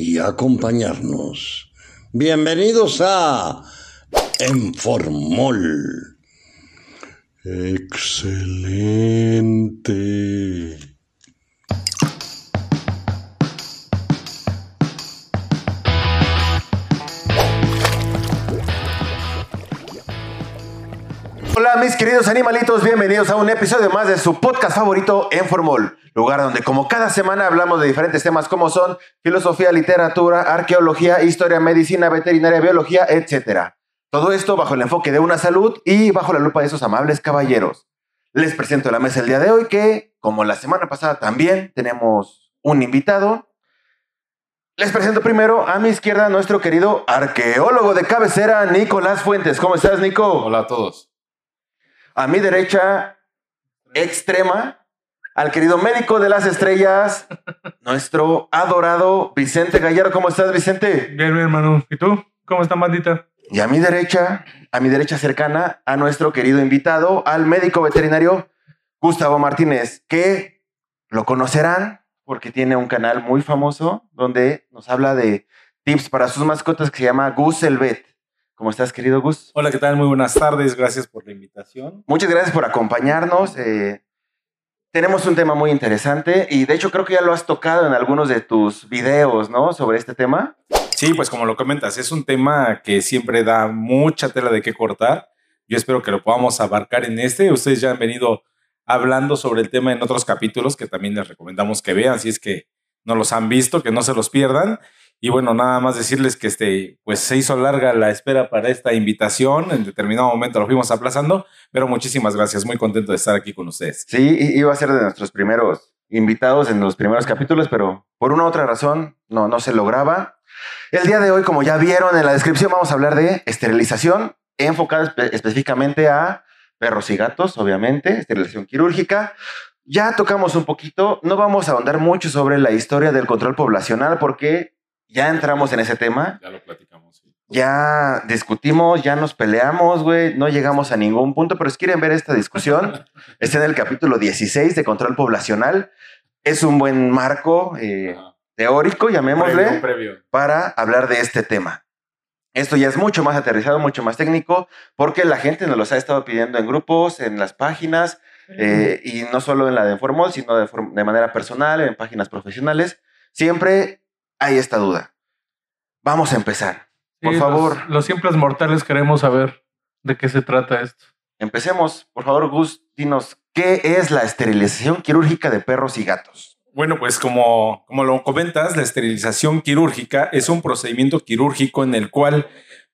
y acompañarnos. Bienvenidos a Enformol. Excelente. Hola mis queridos animalitos, bienvenidos a un episodio más de su podcast favorito en Formol, lugar donde como cada semana hablamos de diferentes temas como son filosofía, literatura, arqueología, historia, medicina, veterinaria, biología, etc. Todo esto bajo el enfoque de una salud y bajo la lupa de esos amables caballeros. Les presento la mesa el día de hoy que, como la semana pasada también, tenemos un invitado. Les presento primero a mi izquierda nuestro querido arqueólogo de cabecera, Nicolás Fuentes. ¿Cómo estás, Nico? Hola a todos. A mi derecha, extrema, al querido médico de las estrellas, nuestro adorado Vicente Gallardo. ¿Cómo estás, Vicente? Bien, bien, hermano. ¿Y tú? ¿Cómo está, bandita? Y a mi derecha, a mi derecha cercana, a nuestro querido invitado, al médico veterinario Gustavo Martínez, que lo conocerán porque tiene un canal muy famoso donde nos habla de tips para sus mascotas que se llama Gus el Vet. ¿Cómo estás, querido Gus? Hola, ¿qué tal? Muy buenas tardes. Gracias por la invitación. Muchas gracias por acompañarnos. eh, tenemos un tema muy interesante y de hecho creo que ya lo has tocado en algunos de tus videos, ¿no? Sobre este tema. Sí, pues como lo comentas, es un tema que siempre da mucha tela de qué cortar. Yo espero que lo podamos abarcar en este. Ustedes ya han venido hablando sobre el tema en otros capítulos que también les recomendamos que vean, si es que no los han visto, que no se los pierdan. Y bueno, nada más decirles que este, pues se hizo larga la espera para esta invitación. En determinado momento lo fuimos aplazando, pero muchísimas gracias. Muy contento de estar aquí con ustedes. Sí, iba a ser de nuestros primeros invitados en los primeros capítulos, pero por una u otra razón no, no se lograba. El día de hoy, como ya vieron en la descripción, vamos a hablar de esterilización enfocada espe- específicamente a perros y gatos, obviamente, esterilización quirúrgica. Ya tocamos un poquito, no vamos a ahondar mucho sobre la historia del control poblacional porque ya entramos en ese tema. Ya lo platicamos. sí. Ya discutimos, ya nos peleamos, güey, no llegamos a ningún punto, pero si quieren ver esta discusión, está en el capítulo 16 de control poblacional. Es un buen marco eh, teórico, llamémosle, previo. para hablar de este tema. Esto ya es mucho más aterrizado, mucho más técnico, porque la gente nos los ha estado pidiendo en grupos, en las páginas, eh, y no solo en la de Informol, sino de, de manera personal, en páginas profesionales. Siempre hay esta duda. Vamos a empezar. Por Sí, favor. Los, los simples mortales queremos saber de qué se trata esto. Empecemos, por favor, Gus, dinos, ¿qué es la esterilización quirúrgica de perros y gatos? Bueno, pues como, como lo comentas, la esterilización quirúrgica es un procedimiento quirúrgico en el cual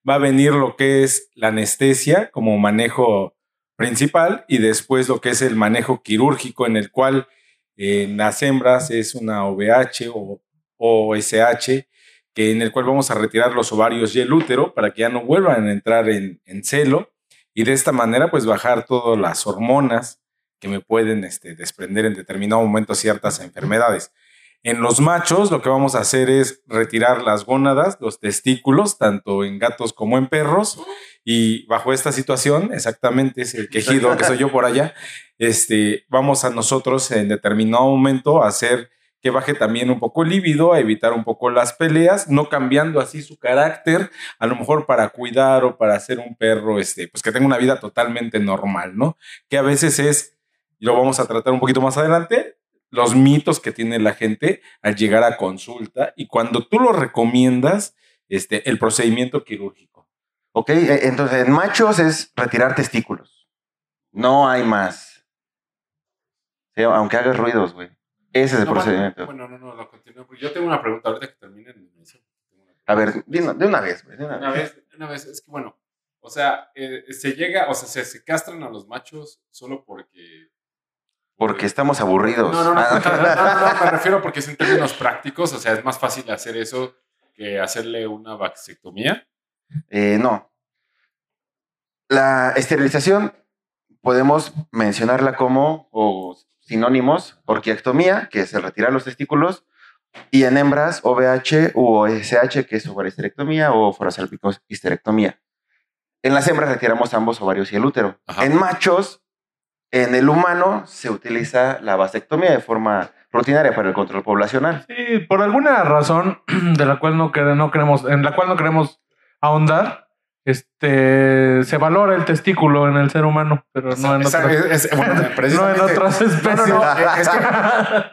va a venir lo que es la anestesia como manejo principal y después lo que es el manejo quirúrgico en el cual eh, en las hembras es una OVH o OSH, que en el cual vamos a retirar los ovarios y el útero para que ya no vuelvan a entrar en, celo y de esta manera pues bajar todas las hormonas que me pueden este, desprender en determinado momento ciertas enfermedades. En los machos lo que vamos a hacer es retirar las gónadas, los testículos, tanto en gatos como en perros. Y bajo esta situación, exactamente es el quejido que soy yo por allá, este, vamos a nosotros en determinado momento a hacer que baje también un poco el líbido, a evitar un poco las peleas, no cambiando así su carácter, a lo mejor para cuidar o para hacer un perro, este, pues que tenga una vida totalmente normal, ¿no? Que a veces es, y lo vamos a tratar un poquito más adelante, los mitos que tiene la gente al llegar a consulta y cuando tú lo recomiendas, este, el procedimiento quirúrgico. Ok, eh, entonces en machos es retirar testículos. No hay más. Aunque hagas ruidos, güey. Ese es el No, procedimiento. Bueno, no, no, lo continúo. porque Yo tengo una pregunta ahorita que termine A ver, de una, de una vez, güey. de una Una vez. vez, una vez, es que bueno, o sea, eh, se llega, o sea, se, se castran a los machos solo porque Porque estamos aburridos. No, no, no, Ah, no, no, me refiero porque es en términos prácticos, o sea, es más fácil hacer eso que hacerle una vasectomía. Eh, no. La esterilización podemos mencionarla como o sinónimos, orquiectomía, que es el retirar los testículos, y en hembras OVH u OSH, que es ovariohisterectomía o forasalpicohisterectomía. En las hembras retiramos ambos ovarios y el útero. Ajá. En machos, en el humano se utiliza la vasectomía de forma rutinaria para el control poblacional. Sí, por alguna razón de la cual no, quere- no queremos, en la cual no queremos ahondar, este se valora el testículo en el ser humano, pero no en otras, es- es- bueno, no en otras no, especies. no, eh, es que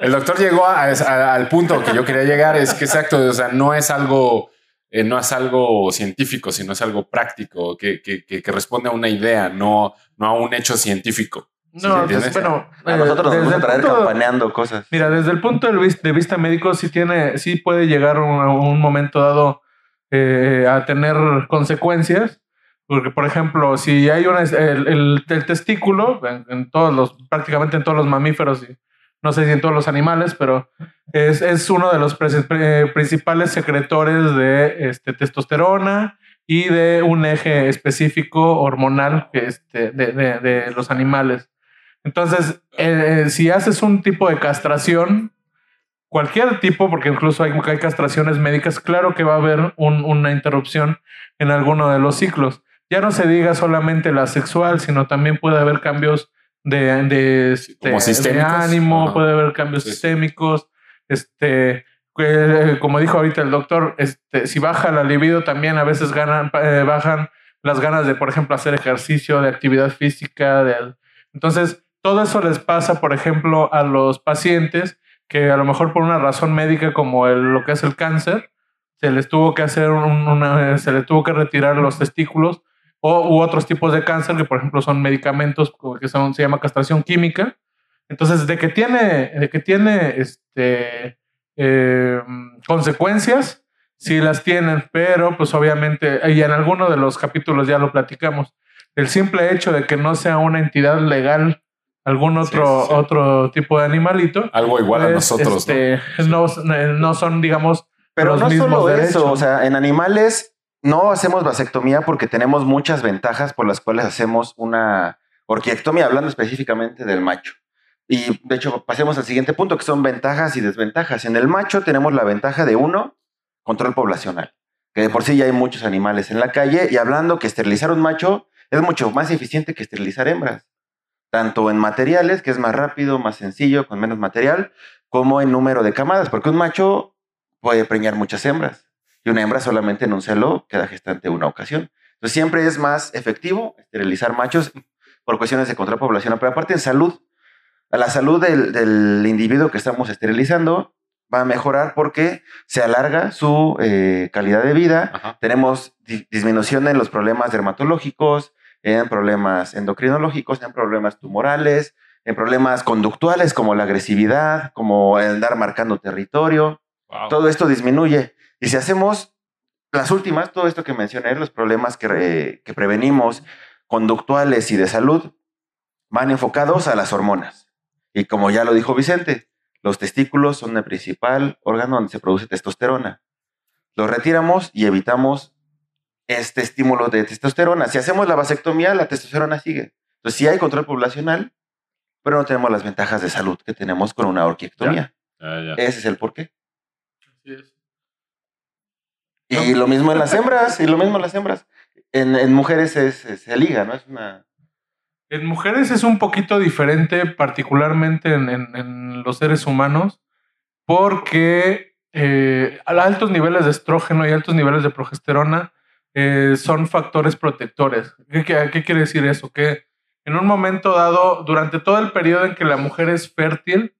el doctor llegó a- a- al punto que yo quería llegar, es que exacto, o sea, no es algo, eh, no es algo científico, sino es algo práctico, que, que- que- que responde a una idea, no, no a un hecho científico. ¿Sí No, entiendes? pues, bueno, A eh, nosotros nos gusta traer punto- campaneando cosas. Mira, desde el punto de vista, de vista médico, sí tiene, sí puede llegar un, un momento dado eh, a tener consecuencias. Porque, por ejemplo, si hay una, el, el- el testículo, en, en todos los, prácticamente en todos los mamíferos, y no sé si en todos los animales, pero es, es uno de los eh, principales secretores de este, testosterona y de un eje específico hormonal este, de, de- de los animales. Entonces, eh, si haces un tipo de castración, cualquier tipo, porque incluso hay, hay castraciones médicas, claro que va a haber un- una interrupción en alguno de los ciclos. Ya no se diga solamente la sexual, sino también puede haber cambios de, de, este, de ánimo, Ajá. puede haber cambios Sí, sistémicos. Este, como dijo ahorita el doctor, este, si baja la libido, también a veces ganan, eh, bajan las ganas de, por ejemplo, hacer ejercicio, de actividad física. De, entonces, todo eso les pasa, por ejemplo, a los pacientes que a lo mejor por una razón médica como el- lo que es el cáncer, se les tuvo que hacer un- una, se les tuvo que retirar los testículos o u otros tipos de cáncer que por ejemplo son medicamentos que son, se llama castración química. Entonces, de que tiene, de que tiene este, eh, consecuencias, sí las tienen, pero pues obviamente, y en alguno de los capítulos ya lo platicamos, el simple hecho de que no sea una entidad legal algún otro, sí, sí. otro tipo de animalito, Algo igual a nosotros. ¿no? este, ¿no? no son, digamos, Pero los no mismos solo derechos. eso, o sea, en animales no hacemos vasectomía porque tenemos muchas ventajas por las cuales hacemos una orquiectomía, hablando específicamente del macho. Y de hecho, pasemos al siguiente punto, que son ventajas y desventajas. En el macho tenemos la ventaja de uno, control poblacional, que de por sí ya hay muchos animales en la calle, y hablando que esterilizar un macho es mucho más eficiente que esterilizar hembras, tanto en materiales, que es más rápido, más sencillo, con menos material, como en número de camadas, porque un macho puede preñar muchas hembras y una hembra solamente en un celo queda gestante una ocasión. Entonces siempre es más efectivo esterilizar machos por cuestiones de control poblacional, pero aparte en salud, a la salud del, del individuo que estamos esterilizando va a mejorar porque se alarga su eh, calidad de vida, Ajá. tenemos di- disminución en los problemas dermatológicos, en problemas endocrinológicos, en problemas tumorales, en problemas conductuales como la agresividad, como el andar marcando territorio. Wow. Todo esto disminuye. Y si hacemos las últimas, todo esto que mencioné, los problemas que, que prevenimos, conductuales y de salud, van enfocados a las hormonas. Y como ya lo dijo Vicente, los testículos son el principal órgano donde se produce testosterona. Los retiramos y evitamos este estímulo de testosterona. Si hacemos la vasectomía, la testosterona sigue. Entonces, sí hay control poblacional, pero no tenemos las ventajas de salud que tenemos con una orquiectomía. Ya, ya. Ese es el porqué. Así es. Y lo mismo en las hembras, y lo mismo en las hembras. En, en mujeres es, es- se liga, ¿no? Es una... En mujeres es un poquito diferente, particularmente en, en- en los seres humanos, porque eh, a altos niveles de estrógeno y altos niveles de progesterona eh, son factores protectores. ¿Qué, qué, qué quiere decir eso? Que en un momento dado, durante todo el periodo en que la mujer es fértil,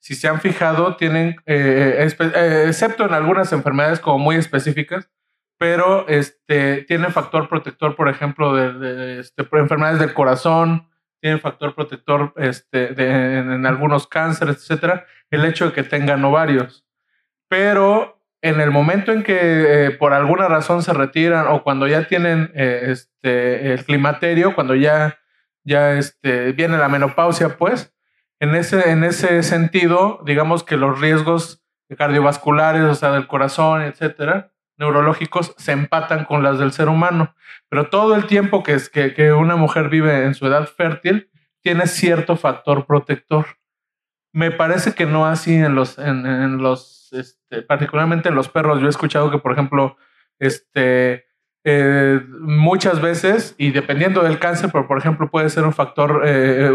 si se han fijado, tienen, eh, eh, excepto en algunas enfermedades como muy específicas, pero este, tiene factor protector, por ejemplo, de, de, este, por enfermedades del corazón, tiene factor protector este, de- en, en algunos cánceres, etcétera, el hecho de que tengan ovarios. Pero en el momento en que eh, por alguna razón se retiran o cuando ya tienen eh, este, el climaterio, cuando ya, ya este, viene la menopausia, pues, En ese, en ese sentido, digamos que los riesgos cardiovasculares, o sea, del corazón, etcétera, neurológicos, se empatan con las del ser humano. Pero todo el tiempo que, es, que, una mujer vive en su edad fértil, tiene cierto factor protector. Me parece que no así en los, en los este, particularmente en los perros. Yo he escuchado que, por ejemplo, este, eh, muchas veces, y dependiendo del cáncer, pero por ejemplo puede ser un factor, eh,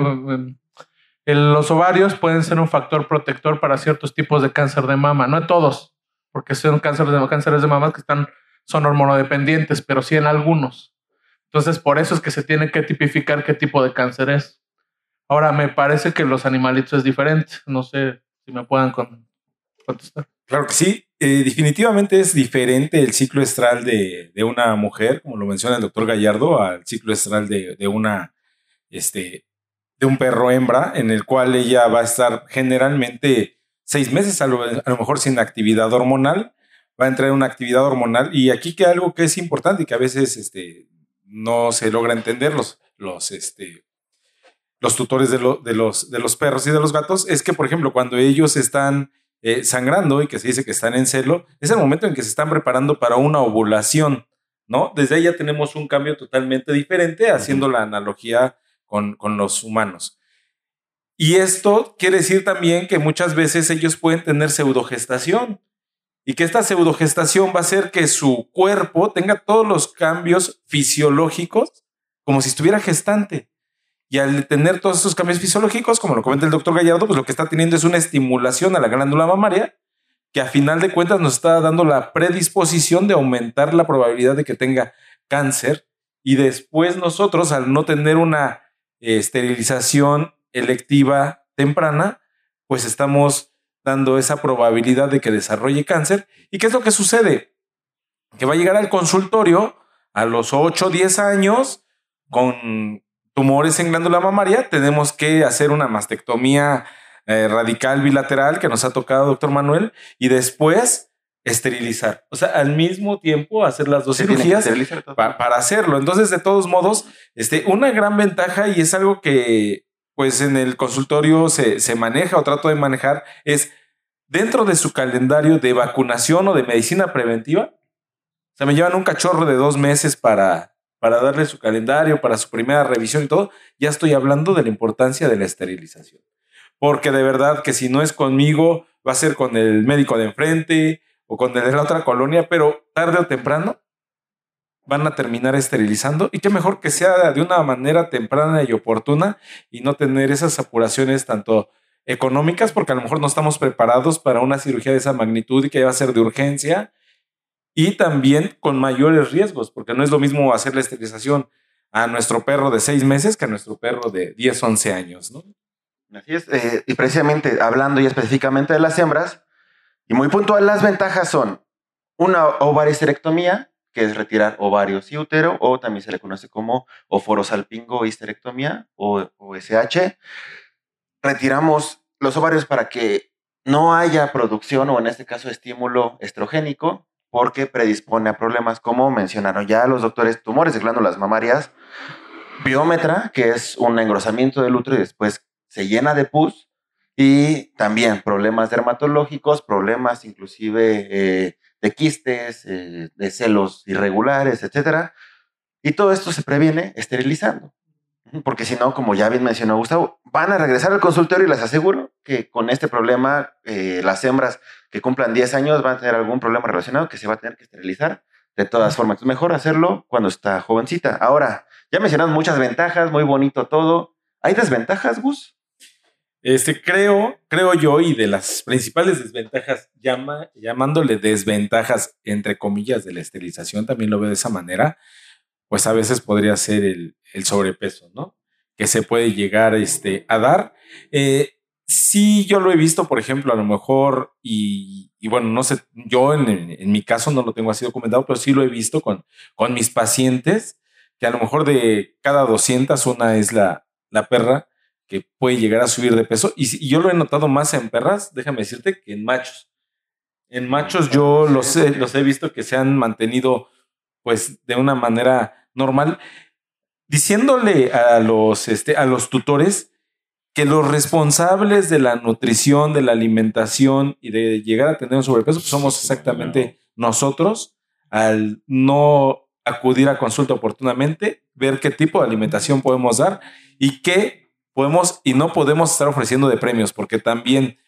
los ovarios pueden ser un factor protector para ciertos tipos de cáncer de mama, no todos, porque son cánceres de, cánceres de mama que están, son hormonodependientes, pero sí en algunos. Entonces, por eso es que se tiene que tipificar qué tipo de cáncer es. Ahora, me parece que los animalitos es diferente. No sé si me puedan Claro que sí. Eh, definitivamente es diferente el ciclo estral de, de, una mujer, como lo menciona el doctor Gallardo, al ciclo estral de, de, una, este, de un perro hembra, en el cual ella va a estar generalmente seis meses, a lo, mejor sin actividad hormonal, va a entrar en una actividad hormonal. Y aquí que algo que es importante y que a veces este, no se logra entender los, los, este, los tutores de, de, los, de los perros y de los gatos, es que, por ejemplo, cuando ellos están eh, sangrando y que se dice que están en celo, es el momento en que se están preparando para una ovulación, ¿no? Desde ahí ya tenemos un cambio totalmente diferente, haciendo la analogía con, con los humanos. Y esto quiere decir también que muchas veces ellos pueden tener pseudogestación y que esta pseudogestación va a hacer que su cuerpo tenga todos los cambios fisiológicos como si estuviera gestante. Y al tener todos esos cambios fisiológicos, como lo comenta el doctor Gallardo, pues lo que está teniendo es una estimulación a la glándula mamaria que a final de cuentas nos está dando la predisposición de aumentar la probabilidad de que tenga cáncer. Y después nosotros, al no tener una eh, esterilización electiva temprana, pues estamos dando esa probabilidad de que desarrolle cáncer. ¿Y qué es lo que sucede? Que va a llegar al consultorio a los 8 o 10 años con tumores en glándula mamaria, tenemos que hacer una mastectomía eh, radical bilateral que nos ha tocado, doctor Manuel, y después esterilizar. O sea, al mismo tiempo hacer las dos Se cirugías pa- para hacerlo. Entonces, de todos modos, este, una gran ventaja y es algo que pues en el consultorio se, se maneja o trato de manejar es dentro de su calendario de vacunación o de medicina preventiva. O sea, me llevan un cachorro de dos meses para, para darle su calendario, para su primera revisión y todo. Ya estoy hablando de la importancia de la esterilización. Porque de verdad que si no es conmigo, va a ser con el médico de enfrente o con el de la otra colonia, pero tarde o temprano van a terminar esterilizando y qué mejor que sea de una manera temprana y oportuna y no tener esas apuraciones tanto económicas porque a lo mejor no estamos preparados para una cirugía de esa magnitud y que va a ser de urgencia y también con mayores riesgos porque no es lo mismo hacer la esterilización a nuestro perro de seis meses que a nuestro perro de 10, 11 años, ¿no? Así es. eh, y precisamente hablando y específicamente de las hembras, y muy puntual, las ventajas son una ovaristerectomía, que es retirar ovarios y útero, o también se le conoce como oforosalpingo histerectomía o, o SH. Retiramos los ovarios para que no haya producción o en este caso estímulo estrogénico, porque predispone a problemas como mencionaron ya los doctores, tumores de glándulas mamarias, biómetra, que es un engrosamiento del útero y después se llena de pus, y también problemas dermatológicos, problemas inclusive eh, de quistes, eh, de celos irregulares, etcétera. Y todo esto se previene esterilizando. Porque si no, como ya bien mencionó Gustavo, van a regresar al consultorio y les aseguro que con este problema, eh, las hembras que cumplan 10 años van a tener algún problema relacionado que se va a tener que esterilizar. De todas formas, es mejor hacerlo cuando está jovencita. Ahora, ya mencionamos muchas ventajas, muy bonito todo. ¿Hay desventajas, Gus? Este, creo, creo yo, y de las principales desventajas, llama, llamándole desventajas, entre comillas, de la esterilización, también lo veo de esa manera, pues a veces podría ser el, el sobrepeso, ¿no? Que se puede llegar este, a dar. Eh, sí, yo lo he visto, por ejemplo, a lo mejor, y, bueno, no sé, yo en, en, mi caso no lo tengo así documentado, pero sí lo he visto con, con mis pacientes, que a lo mejor de cada 200 una es la, la perra que puede llegar a subir de peso. Y, y, yo lo he notado más en perras, déjame decirte, que en machos. En machos yo los he, los he visto que se han mantenido pues de una manera normal, diciéndole a los, este, a los tutores que los responsables de la nutrición, de la alimentación y de llegar a tener un sobrepeso pues somos exactamente nosotros al no acudir a consulta oportunamente, ver qué tipo de alimentación podemos dar y qué podemos y no podemos estar ofreciendo de premios, porque también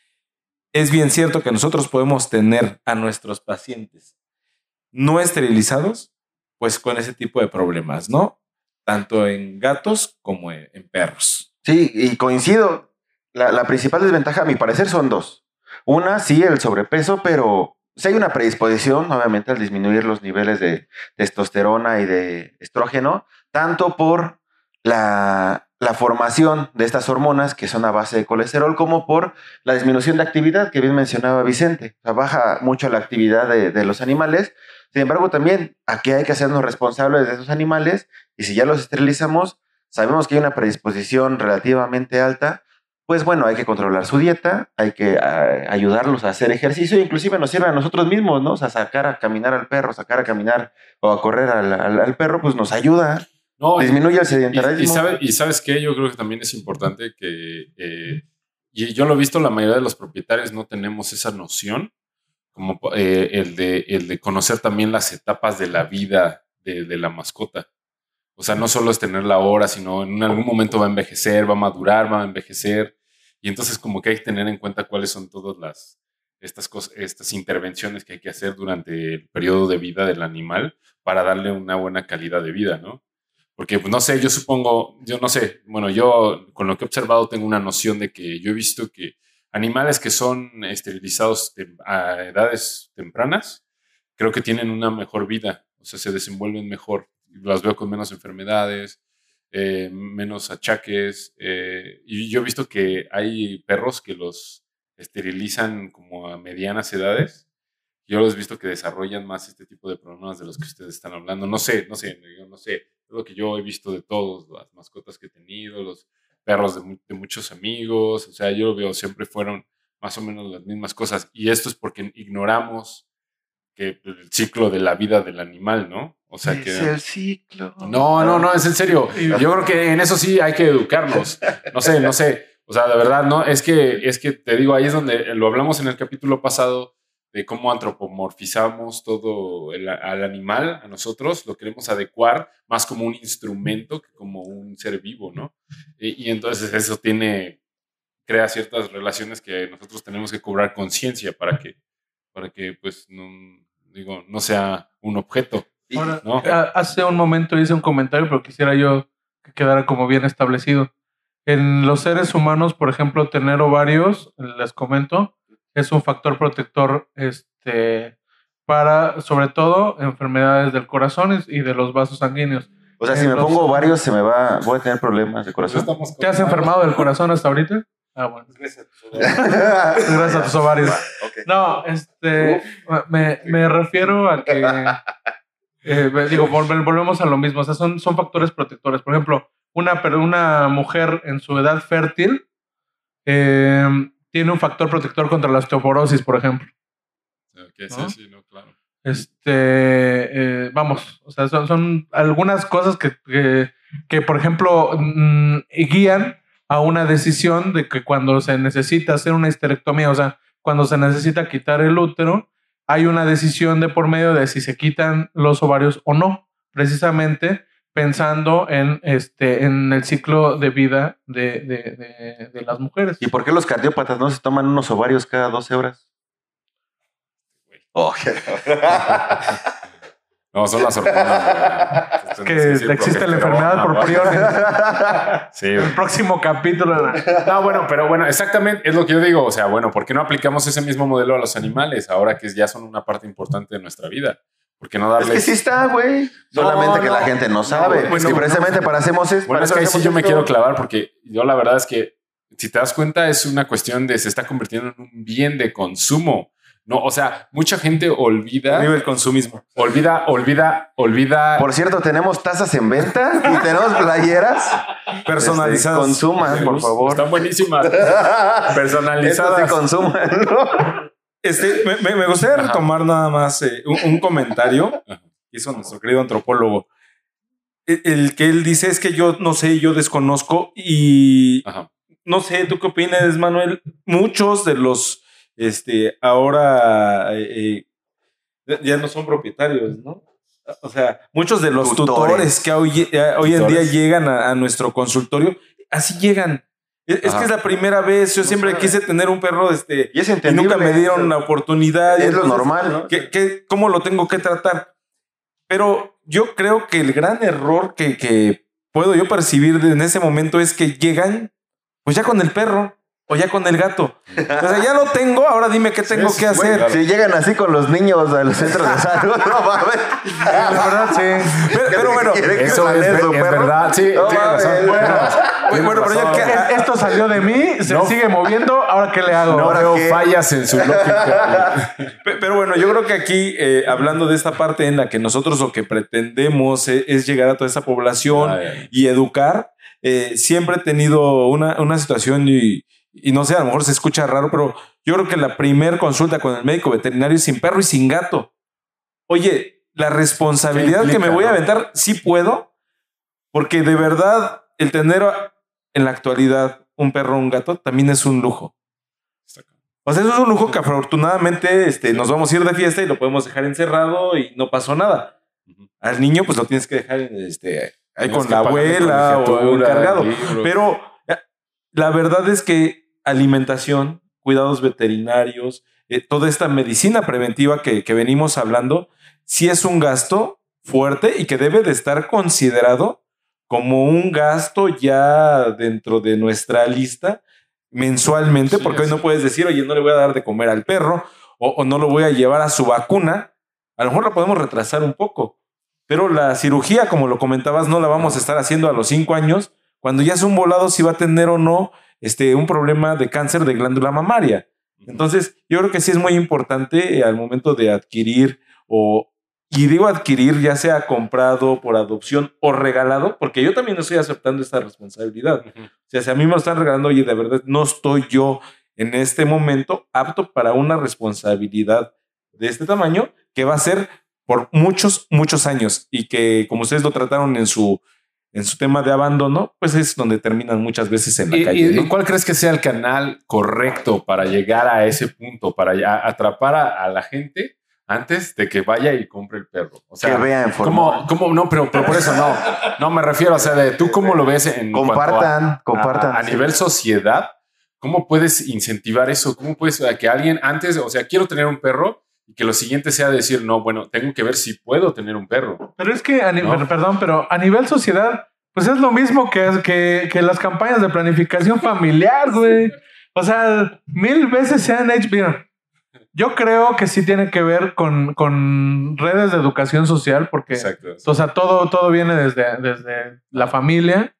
es bien cierto que nosotros podemos tener a nuestros pacientes no esterilizados, pues con ese tipo de problemas, ¿no? Tanto en gatos como en, perros. Sí, y coincido. La, la principal desventaja, a mi parecer, son dos. Una, sí, el sobrepeso, pero si hay una predisposición, obviamente, al disminuir los niveles de testosterona y de estrógeno, tanto por la, la formación de estas hormonas que son a base de colesterol, como por la disminución de actividad que bien mencionaba Vicente. O baja mucho la actividad de, los animales. Sin embargo, también aquí hay que hacernos responsables de esos animales y si ya los esterilizamos, sabemos que hay una predisposición relativamente alta, pues bueno, hay que controlar su dieta, hay que ah, ayudarlos a hacer ejercicio, inclusive nos sirve a nosotros mismos, ¿no? O sea, sacar a caminar al perro, sacar a caminar o a correr al perro, pues nos ayuda, No, disminuye el y, sedentarismo. y sabe- y sabes qué, yo creo que también es importante que, eh, y yo lo he visto, la mayoría de los propietarios no tenemos esa noción, como eh, el, de, el de conocer también las etapas de la vida de, de la mascota. O sea, no solo es tenerla ahora, sino en algún momento va a envejecer, va a madurar, va a envejecer. Y entonces como que hay que tener en cuenta cuáles son todas las, estas, cosas, estas intervenciones que hay que hacer durante el periodo de vida del animal para darle una buena calidad de vida, ¿no? Porque, pues, no sé, yo supongo, yo no sé, bueno, yo con lo que he observado tengo una noción de que yo he visto que animales que son esterilizados a edades tempranas, creo que tienen una mejor vida, o sea, se desenvuelven mejor, las veo con menos enfermedades, eh, menos achaques, eh, y yo he visto que hay perros que los esterilizan como a medianas edades. Yo los he visto que desarrollan más este tipo de problemas de los que ustedes están hablando. No sé, no sé, yo no sé. Lo que yo he visto de todos, las mascotas que he tenido, los perros de, de muchos amigos. O sea, yo lo veo, siempre fueron más o menos las mismas cosas. Y esto es porque ignoramos que el ciclo de la vida del animal, ¿no? O sea, que... Es el ciclo. No, no, no, es en serio. Yo creo que en eso sí hay que educarnos. No sé, no sé. O sea, de verdad, no, es que, es que te digo, ahí es donde lo hablamos en el capítulo pasado de cómo antropomorfizamos todo el- al animal, a nosotros, lo queremos adecuar más como un instrumento que como un ser vivo, ¿no? Y, y entonces eso tiene, crea ciertas relaciones que nosotros tenemos que cobrar conciencia para que, para que, pues, no, digo, no sea un objeto, Ahora, hace un momento hice un comentario, pero quisiera yo que quedara como bien establecido. En los seres humanos, por ejemplo, tener ovarios, les comento, es un factor protector este, para, sobre todo, enfermedades del corazón y de los vasos sanguíneos. o sea, si me Entonces- pongo varios, se me va, voy a tener problemas de corazón. ¿Te has enfermado del corazón hasta ahorita? Ah, bueno. Gracias a tus ovarios. Ok. No, este, me, me refiero a que, eh, digo, volve- volvemos a lo mismo, o sea, son, son factores protectores. Por ejemplo, una, una mujer en su edad fértil eh, tiene un factor protector contra la osteoporosis, por ejemplo. Ok, sí, ¿no? sí, no, claro. Este, eh, vamos, o sea, son, son algunas cosas que, que, que, por ejemplo, mm, guían a una decisión de que cuando se necesita hacer una histerectomía, o sea, cuando se necesita quitar el útero, hay una decisión de por medio de si se quitan los ovarios o no, precisamente pensando en, este, en el ciclo de vida de, de, de- de las mujeres. ¿Y por qué los cardiópatas no se toman unos ovarios cada 12 horas? Oh, No, son las hormonas. que existe la enfermedad por priones. Sí, El próximo capítulo. No, bueno, pero bueno, exactamente es lo que yo digo. O sea, bueno, ¿por qué no aplicamos ese mismo modelo a los animales ahora que ya son una parte importante de nuestra vida? ¿Por qué no es darles? que sí está, güey. Solamente que no. la gente no sabe. es que precisamente para hacemos es, Bueno, para es que ahí sí yo me quiero clavar porque yo la verdad es que si te das cuenta es una cuestión de se está convirtiendo en un bien de consumo. No, o sea, mucha gente olvida, Vive el consumismo. olvida, olvida, olvida. Por cierto, tenemos tazas en venta y tenemos playeras Personalizadas. Este, consuman, por favor. Están buenísimas. Esto sí Personalizadas. consuman. ¿no? Este, me, me- me gustaría Ajá. retomar nada más eh, un, un comentario que hizo nuestro querido antropólogo. El, el que él dice es que yo no sé, yo desconozco y Ajá. no sé, ¿tú qué opinas, Manuel? Muchos de los, este, ahora, eh, eh, ya no son propietarios, ¿no? O sea, muchos de los tutores, Tutores. que hoy, hoy en día llegan a, a nuestro consultorio, así llegan. Es, es que es la primera vez, yo No siempre sabe. quise tener un perro, este, Y es y nunca me dieron la oportunidad. y Es lo entonces, normal, ¿no? ¿qué- qué- cómo lo tengo que tratar? Pero yo creo que el gran error que, que puedo yo percibir en ese momento es que llegan, pues ya con el perro o ya con el gato. O sea, ya lo tengo, ahora dime qué tengo sí, que hacer. claro. Si llegan así con los niños a los centros de salud, no mames. La verdad, sí. Pero, pero bueno, ¿Quiere que Eso es, es verdad. Sí, No tiene razón. Bueno, bueno, bueno, pero ya que- Es- Esto salió de mí, se No. sigue moviendo. Ahora, ¿qué le hago? No Ahora veo qué. fallas en su lógica. Pe- Pero bueno, yo creo que aquí, eh, hablando de esta parte en la que nosotros lo que pretendemos e- es, llegar a toda esa población y educar, eh, siempre he tenido una, una situación y, y no sé, a lo mejor se escucha raro, pero yo creo que la primer consulta con el médico veterinario es sin perro y sin gato. Oye, la responsabilidad ¿Qué que me voy a aventar, sí puedo, porque de verdad el tener en la actualidad un perro o un gato también es un lujo. O sea, eso es un lujo que afortunadamente este, nos vamos a ir de fiesta y lo podemos dejar encerrado y no pasó nada. Al niño, pues lo tienes que dejar este, ahí con la abuela o encargado. Pero eh, la verdad es que alimentación, cuidados veterinarios, eh, toda esta medicina preventiva que, que venimos hablando, sí es un gasto fuerte y que debe de estar considerado como un gasto ya dentro de nuestra lista mensualmente, Sí, porque hoy no puedes decir, oye, no le voy a dar de comer al perro o, o no lo voy a llevar a su vacuna. A lo mejor la podemos retrasar un poco, pero la cirugía, como lo comentabas, no la vamos a estar haciendo a los cinco años, cuando ya es un volado si va a tener o no este, un problema de cáncer de glándula mamaria. Entonces, yo creo que sí es muy importante eh, al momento de adquirir o, y digo adquirir, ya sea comprado por adopción o regalado, porque yo también estoy aceptando esta responsabilidad. O sea, si a mí me lo están regalando, oye, de verdad, no estoy yo en este momento apto para una responsabilidad de este tamaño que va a ser por muchos, muchos años y que como ustedes lo trataron en su, en su tema de abandono, pues es donde terminan muchas veces en la ¿Y, calle. y- ¿no? y cuál crees que sea el canal correcto para llegar a ese punto, para ya atrapar a, a la gente antes de que vaya y compre el perro? O sea, que vean ¿cómo, cómo- no, pero, pero por eso no, no me refiero, o sea, de tú cómo lo ves en a- Compartan, a, compartan. a nivel sociedad, ¿cómo puedes incentivar eso? ¿Cómo puedes a que alguien antes, o sea, quiero tener un perro y que lo siguiente sea decir, no, bueno, tengo que ver si puedo tener un perro? Pero es que, a No. perdón, pero a nivel sociedad, pues es lo mismo que, que, que las campañas de planificación familiar, güey. O sea, mil veces se han hecho. Mira, yo creo que sí tiene que ver con, con redes de educación social, porque, Exacto. o sea, todo, todo viene desde, desde la familia.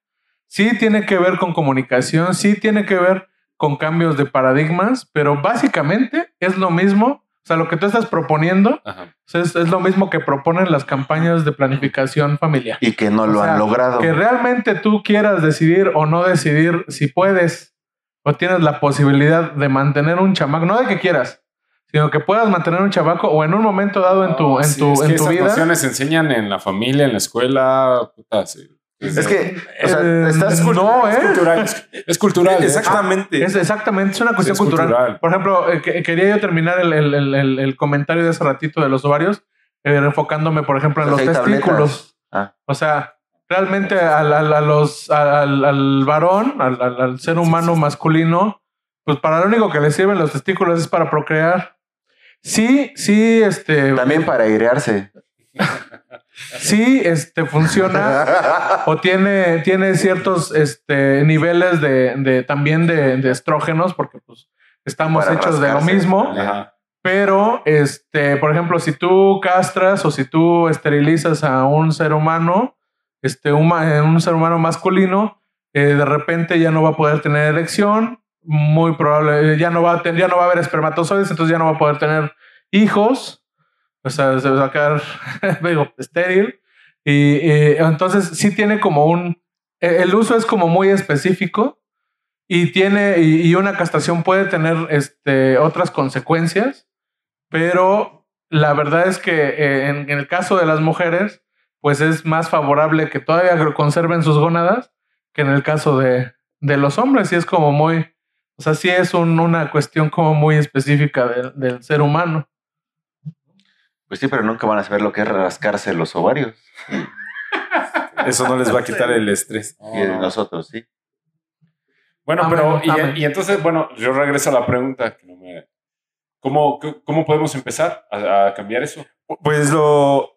Sí tiene que ver con comunicación, sí tiene que ver con cambios de paradigmas, pero básicamente es lo mismo. O sea, lo que tú estás proponiendo Ajá. o sea, es, es lo mismo que proponen las campañas de planificación familiar. Y que no lo O sea, han logrado. Que realmente tú quieras decidir o no decidir si puedes o tienes la posibilidad de mantener un chamaco, no de que quieras, sino que puedas mantener un chamaco o en un momento dado en tu, No, en sí, tu, es que en tu esas vida. enseñan en la familia, en la escuela. puta, sí. Es que, o sea, Eh, estás no, es ¿eh? cultural. Es, es cultural. ¿eh? Exactamente. Es exactamente, es una cuestión es cultural. cultural. Por ejemplo, eh, que- quería yo terminar el, el- el- el- el comentario de ese ratito de los ovarios, eh, enfocándome, por ejemplo, en los testículos. Ah. O sea, realmente al, al- a los, al, al varón, al, al- al ser humano masculino, pues para lo único que le sirven los testículos es para procrear. Sí, sí, este, También para airearse. sí, este, funciona o tiene, tiene ciertos este, niveles de, de- también de, de estrógenos, porque pues estamos Para hechos de lo mismo. Ajá. Pero, este, por ejemplo, si tú castras o si tú esterilizas a un ser humano, este, un, ma- un ser humano masculino, eh, de repente ya no va a poder tener erección, muy probable, eh, ya no va a ten- ya no va a haber espermatozoides, entonces ya no va a poder tener hijos, o sea, se va a quedar, estéril. Y, y entonces sí tiene como un, eh, el uso es como muy específico y tiene, y, y una castración puede tener este, otras consecuencias, pero la verdad es que eh, en, el caso de las mujeres, pues es más favorable que todavía conserven sus gónadas que en el caso de, de los hombres, sí es como muy, o sea, sí es un- una cuestión como muy específica del ser humano. Pues sí, pero nunca van a saber lo que es rascarse los ovarios. Eso no les va a quitar el estrés. Y de nosotros, sí. Bueno, Amén, pero y, entonces, bueno, yo regreso a la pregunta. que no me- ¿Cómo, ¿Cómo podemos empezar a, a cambiar eso? Pues lo,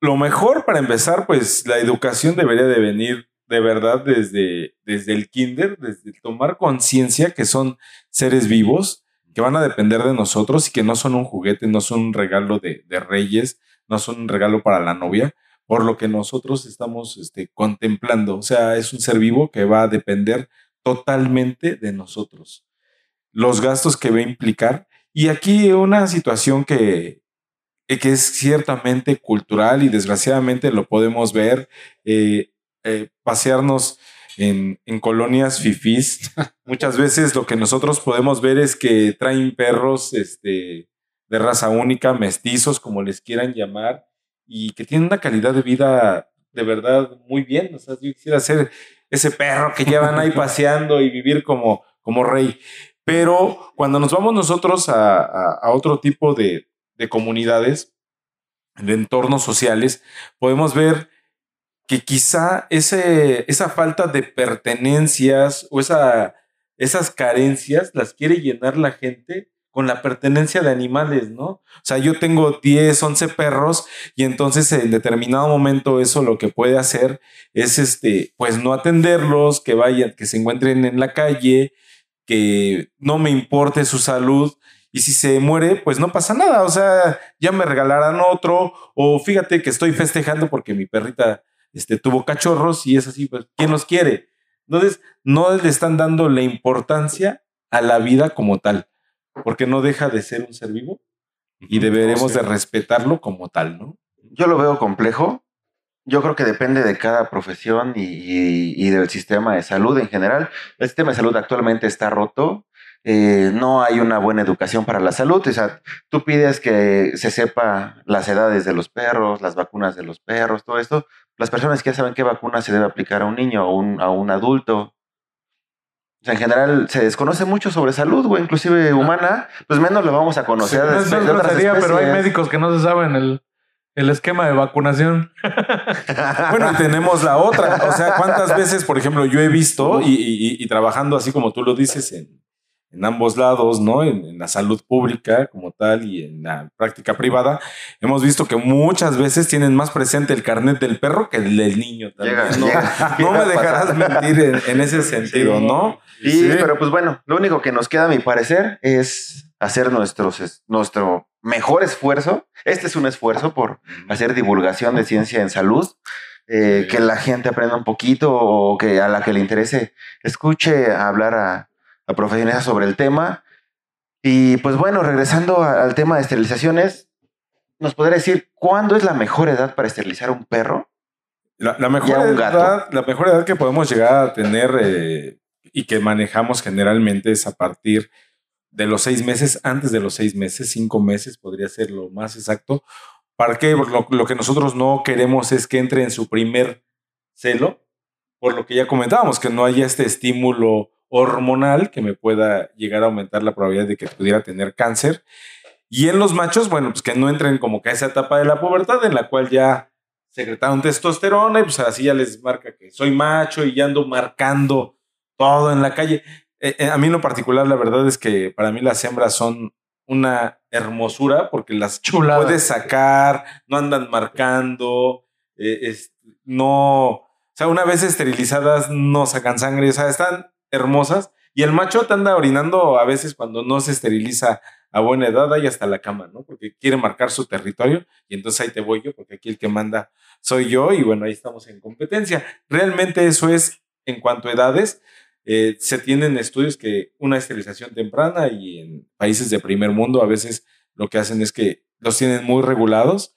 lo mejor para empezar, pues la educación debería de venir de verdad desde, desde el kinder, desde tomar conciencia que son seres vivos, que van a depender de nosotros y que no son un juguete, no son un regalo de, reyes, no son un regalo para la novia, por lo que nosotros estamos este, contemplando. O sea, es un ser vivo que va a depender totalmente de nosotros. Los gastos que va a implicar. Y aquí una situación que, eh, que es ciertamente cultural y desgraciadamente lo podemos ver, eh, eh, pasearnos en, en colonias fifís. Muchas veces lo que nosotros podemos ver es que traen perros este, de raza única, mestizos, como les quieran llamar, y que tienen una calidad de vida de verdad muy bien. O sea, yo quisiera ser ese perro que llevan ahí paseando y vivir como, como rey. Pero cuando nos vamos nosotros a, a- a otro tipo de, de comunidades, de entornos sociales, podemos ver que quizá ese, esa falta de pertenencias o esa, esas carencias las quiere llenar la gente con la pertenencia de animales, ¿no? O sea, yo tengo 10, 11 perros y entonces en determinado momento eso lo que puede hacer es este, pues no atenderlos, que vayan, que se encuentren en la calle, que no me importe su salud y si se muere, pues no pasa nada, o sea, ya me regalarán otro o fíjate que estoy festejando porque mi perrita este, tuvo cachorros y es así, pues, ¿quién los quiere? Entonces, no le están dando la importancia a la vida como tal, porque no deja de ser un ser vivo y deberemos de respetarlo como tal, ¿no? Yo lo veo complejo. Yo creo que depende de cada profesión y, y- y del sistema de salud en general. El sistema de salud actualmente está roto. eh, no hay una buena educación para la salud. O sea, tú pides que se sepa las edades de los perros, las vacunas de los perros, todo esto. Las personas que ya saben qué vacuna se debe aplicar a un niño o un- a un adulto. O sea, en general se desconoce mucho sobre salud, güey, inclusive humana, pues menos lo vamos a conocer. No de- es de no es otras grosería, pero hay médicos que no se saben el, el esquema de vacunación. Bueno, y tenemos la otra. O sea, ¿cuántas veces, por ejemplo, yo he visto y, y- y trabajando así como tú lo dices en, en ambos lados, ¿no? En, en la salud pública como tal y en la práctica privada, hemos visto que muchas veces tienen más presente el carnet del perro que el del niño. también, Llega- ¿no? llega- No llega me dejarás pasar. mentir en, en ese sentido, Sí. ¿no? Sí, Sí. pero pues bueno, lo único que nos queda, a mi parecer, es hacer nuestros, es- nuestro mejor esfuerzo. Este es un esfuerzo por hacer divulgación de ciencia en salud, eh, que la gente aprenda un poquito o que a la que le interese escuche hablar a, a profesionistas sobre el tema. Y pues bueno, regresando al tema de esterilizaciones, ¿nos podría decir cuándo es la mejor edad para esterilizar un perro? La, la mejor gato. edad, la mejor edad que podemos llegar a tener eh, y que manejamos generalmente es a partir de los seis meses, antes de los seis meses, cinco meses podría ser lo más exacto. ¿Para qué? Lo, lo que nosotros no queremos es que entre en su primer celo, por lo que ya comentábamos, que no haya este estímulo hormonal que me pueda llegar a aumentar la probabilidad de que pudiera tener cáncer. Y en los machos, bueno, pues que no entren como que a esa etapa de la pubertad en la cual ya secretaron testosterona y pues así ya les marca que soy macho y ya ando marcando todo en la calle. Eh, eh, a mí en lo particular, la verdad es que para mí las hembras son una hermosura porque las Chulada. puedes sacar, no andan marcando, eh, es- no, o sea, una vez esterilizadas no sacan sangre, o sea, están hermosas y el macho te anda orinando a veces cuando no se esteriliza a buena edad ahí hasta la cama, ¿no? Porque quiere marcar su territorio y entonces ahí te voy yo, porque aquí el que manda soy yo y bueno, ahí estamos en competencia. Realmente eso es en cuanto a edades. eh, se tienen estudios que una esterilización temprana y en países de primer mundo a veces lo que hacen es que los tienen muy regulados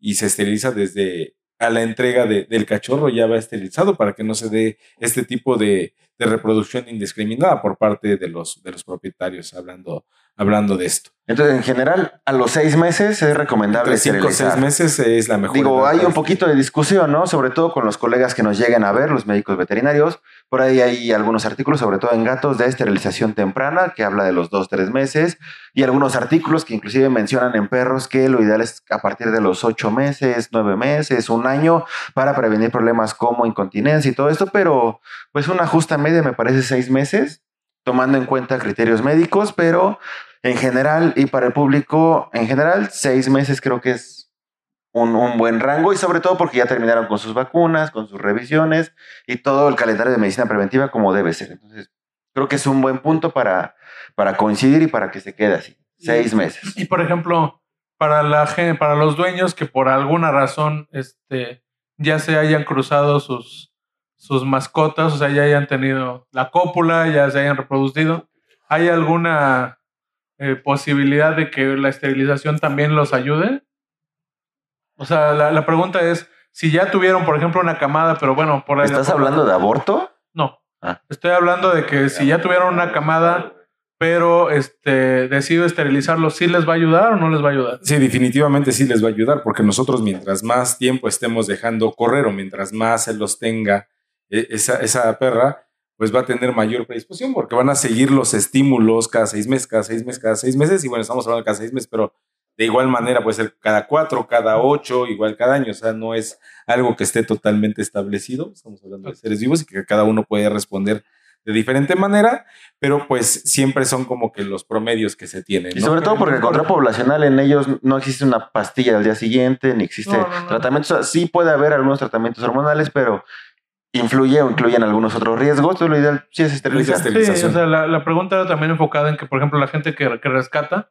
y se esteriliza desde a la entrega de- del cachorro ya va esterilizado para que no se dé este tipo de, de reproducción indiscriminada por parte de los, de los propietarios, hablando, hablando de esto. Entonces, en general, a los seis meses es recomendable Entre cinco o esterilizar. seis meses es la mejor. Digo, hay un poquito de discusión, ¿no? Sobre todo con los colegas que nos lleguen a ver, los médicos veterinarios. Por ahí hay algunos artículos, sobre todo en gatos, de esterilización temprana, que habla de los dos, tres meses. Y algunos artículos que inclusive mencionan en perros que lo ideal es a partir de los ocho meses, nueve meses, un año, para prevenir problemas como incontinencia y todo esto. Pero, pues, una justa media me parece seis meses, tomando en cuenta criterios médicos, pero en general y para el público, en general, seis meses creo que es un, un buen rango y sobre todo porque ya terminaron con sus vacunas, con sus revisiones y todo el calendario de medicina preventiva como debe ser. Entonces, creo que es un buen punto para, para coincidir y para que se quede así. Seis meses. Y por ejemplo, para la para los dueños que por alguna razón este, ya se hayan cruzado sus, sus mascotas, o sea, ya hayan tenido la cópula, ya se hayan reproducido, ¿hay alguna eh, posibilidad de que la esterilización también los ayude? O sea, la, la pregunta es, si ya tuvieron, por ejemplo, una camada, pero bueno, por ahí... ¿Estás hablando de aborto? No. Ah. Estoy hablando de que si ya tuvieron una camada, pero este decido esterilizarlo, ¿sí les va a ayudar o no les va a ayudar? Sí, definitivamente sí les va a ayudar, porque nosotros mientras más tiempo estemos dejando correr o mientras más se los tenga esa, esa perra, pues va a tener mayor predisposición, porque van a seguir los estímulos cada seis meses, cada seis meses, cada seis meses, y bueno, estamos hablando de cada seis meses, pero de igual manera puede ser cada cuatro, cada ocho, igual cada año, o sea, no es algo que esté totalmente establecido, estamos hablando de seres vivos y que cada uno puede responder de diferente manera, pero pues siempre son como que los promedios que se tienen. Y sobre todo porque el control poblacional en ellos no existe una pastilla al día siguiente, ni existe No, no, no. tratamientos. O sea, sí puede haber algunos tratamientos hormonales, pero influye o incluyen algunos otros riesgos. Entonces, lo ideal sí es esterilizar. Este- Sí, o sea, la, la pregunta era también enfocada en que, por ejemplo, la gente que, que rescata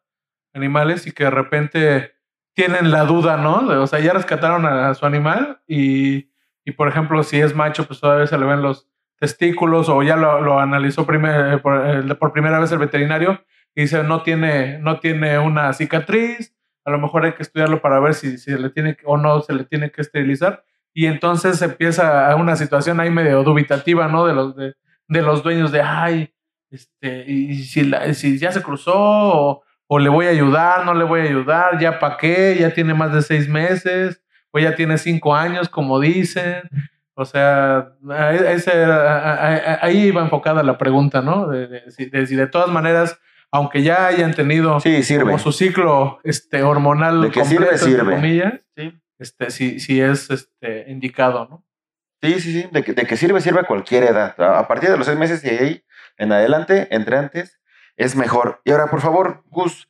animales y que de repente tienen la duda, ¿no? O sea, ya rescataron a, a su animal y, y, por ejemplo, si es macho, pues todavía se le ven los testículos o ya lo, lo analizó primer- eh, por, eh, por primera vez el veterinario y dice no tiene, no tiene una cicatriz, a lo mejor hay que estudiarlo para ver si, si se le tiene que- o no se le tiene que esterilizar y entonces empieza una situación ahí medio dubitativa, ¿no? De los, de, de los dueños de, ay, este, y si, la- si ya se cruzó o, o le voy a ayudar, no le voy a ayudar, ya pa' qué, ya tiene más de seis meses o ya tiene cinco años, como dicen. O sea, a- a ese era- ahí iba enfocada la pregunta, ¿no? De, de si, de si de todas maneras, aunque ya hayan tenido Sí, sirve. como su ciclo este, hormonal De que sirve, completo, entre sirve. comillas, Sí. Este, si, si es este, indicado, ¿no? Sí, sí, sí. De que, de que sirve, sirve a cualquier edad. A partir de los seis meses y ahí en adelante, entre antes, es mejor. Y ahora, por favor, Gus,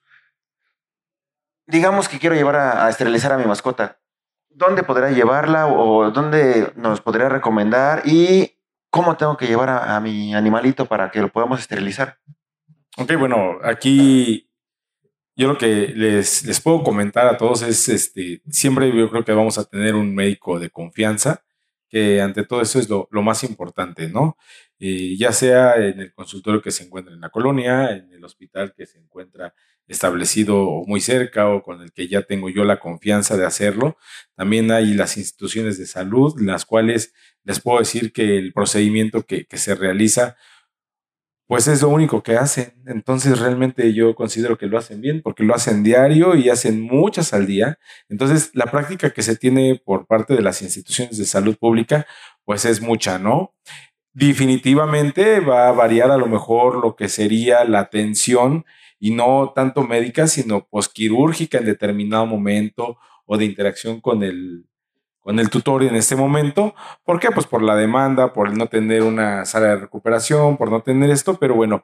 digamos que quiero llevar a, a esterilizar a mi mascota. ¿Dónde podrá llevarla o dónde nos podría recomendar? ¿Y cómo tengo que llevar a, a mi animalito para que lo podamos esterilizar? Ok, bueno, aquí yo lo que les, puedo comentar a todos es, este, siempre yo creo que vamos a tener un médico de confianza, que ante todo eso es lo, más importante, ¿no? Ya sea en el consultorio que se encuentra en la colonia, en el hospital que se encuentra establecido o muy cerca o con el que ya tengo yo la confianza de hacerlo. También hay las instituciones de salud, las cuales les puedo decir que el procedimiento que se realiza pues es lo único que hacen. Entonces realmente yo considero que lo hacen bien porque lo hacen diario y hacen muchas al día. Entonces la práctica que se tiene por parte de las instituciones de salud pública pues es mucha, ¿no? Definitivamente va a variar a lo mejor lo que sería la atención y no tanto médica, sino posquirúrgica en determinado momento o de interacción con el, con el tutor en este momento. ¿Por qué? Pues por la demanda, por no tener una sala de recuperación, por no tener esto, pero bueno,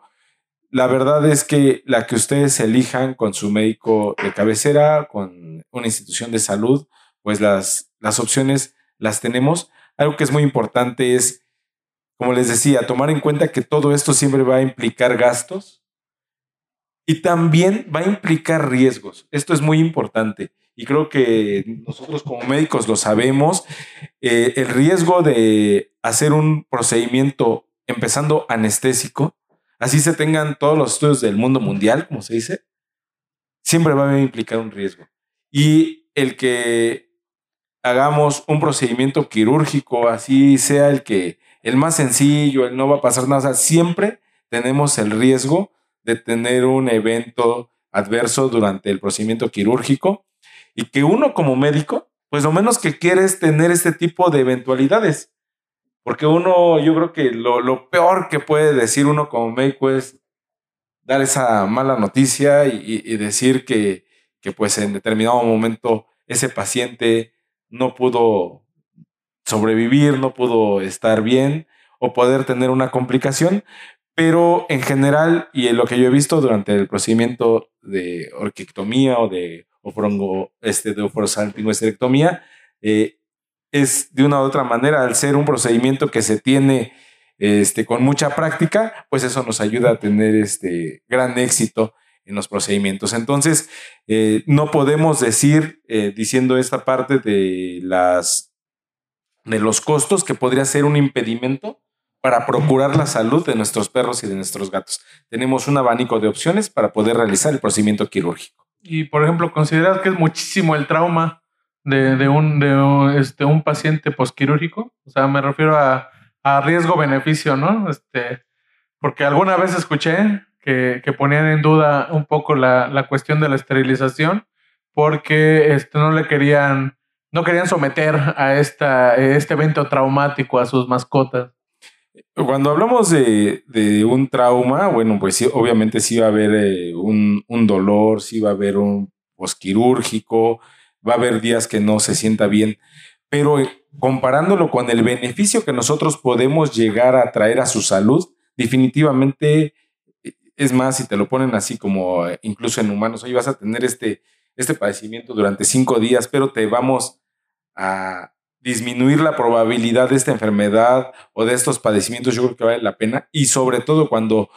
la verdad es que la que ustedes elijan con su médico de cabecera, con una institución de salud, pues las, las opciones las tenemos. Algo que es muy importante es, como les decía, tomar en cuenta que todo esto siempre va a implicar gastos y también va a implicar riesgos. Esto es muy importante y creo que nosotros como médicos lo sabemos. Eh, el riesgo de hacer un procedimiento empezando anestésico, así se tengan todos los estudios del mundo mundial, como se dice, siempre va a implicar un riesgo. Y el que hagamos un procedimiento quirúrgico, así sea el que el más sencillo, el no va a pasar nada, o sea, siempre tenemos el riesgo de tener un evento adverso durante el procedimiento quirúrgico y que uno como médico, pues lo menos que quiere es tener este tipo de eventualidades. Porque uno, yo creo que lo, peor que puede decir uno como médico es dar esa mala noticia y, y decir que, que pues en determinado momento ese paciente no pudo sobrevivir, no pudo estar bien o poder tener una complicación, pero en general, y en lo que yo he visto durante el procedimiento de orquectomía o de ofrongo, este, de ofrosalpingoesterectomía, eh, es de una u otra manera, al ser un procedimiento que se tiene este, con mucha práctica, pues eso nos ayuda a tener este gran éxito en los procedimientos. Entonces, eh, no podemos decir, eh, diciendo esta parte de las de los costos, que podría ser un impedimento para procurar la salud de nuestros perros y de nuestros gatos. Tenemos un abanico de opciones para poder realizar el procedimiento quirúrgico. Y, por ejemplo, ¿consideras que es muchísimo el trauma de, un, de este, un paciente posquirúrgico? O sea, me refiero a, a riesgo-beneficio, ¿no? Este, porque alguna vez escuché que, que ponían en duda un poco la, la, cuestión de la esterilización porque este, no le querían, no querían someter a esta, este evento traumático a sus mascotas. Cuando hablamos de, un trauma, bueno, pues sí, obviamente sí va a haber eh, un, un, dolor, sí va a haber un posquirúrgico, va a haber días que no se sienta bien, pero eh, comparándolo con el beneficio que nosotros podemos llegar a traer a su salud, definitivamente eh, es más, si te lo ponen así como incluso en humanos, hoy vas a tener este, este padecimiento durante cinco días, pero te vamos a, disminuir la probabilidad de esta enfermedad o de estos padecimientos, yo creo que vale la pena. Y sobre todo cuando,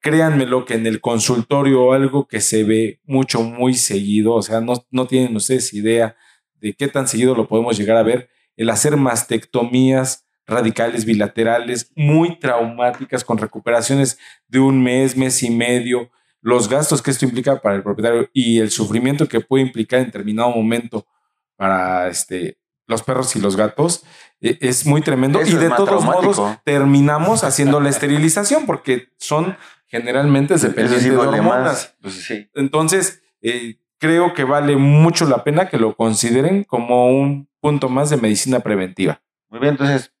créanmelo, que en el consultorio algo que se ve mucho, muy seguido, o sea, no, no tienen ustedes idea de qué tan seguido lo podemos llegar a ver, el hacer mastectomías radicales bilaterales muy traumáticas con recuperaciones de un mes, mes y medio, los gastos que esto implica para el propietario y el sufrimiento que puede implicar en determinado momento para este los perros y los gatos, e, es muy tremendo. y de todos modos terminamos haciendo la esterilización porque son generalmente dependientes de hormonas. Pues Entonces, eh, creo que vale mucho la pena que lo consideren como un punto más de medicina preventiva. Muy bien, entonces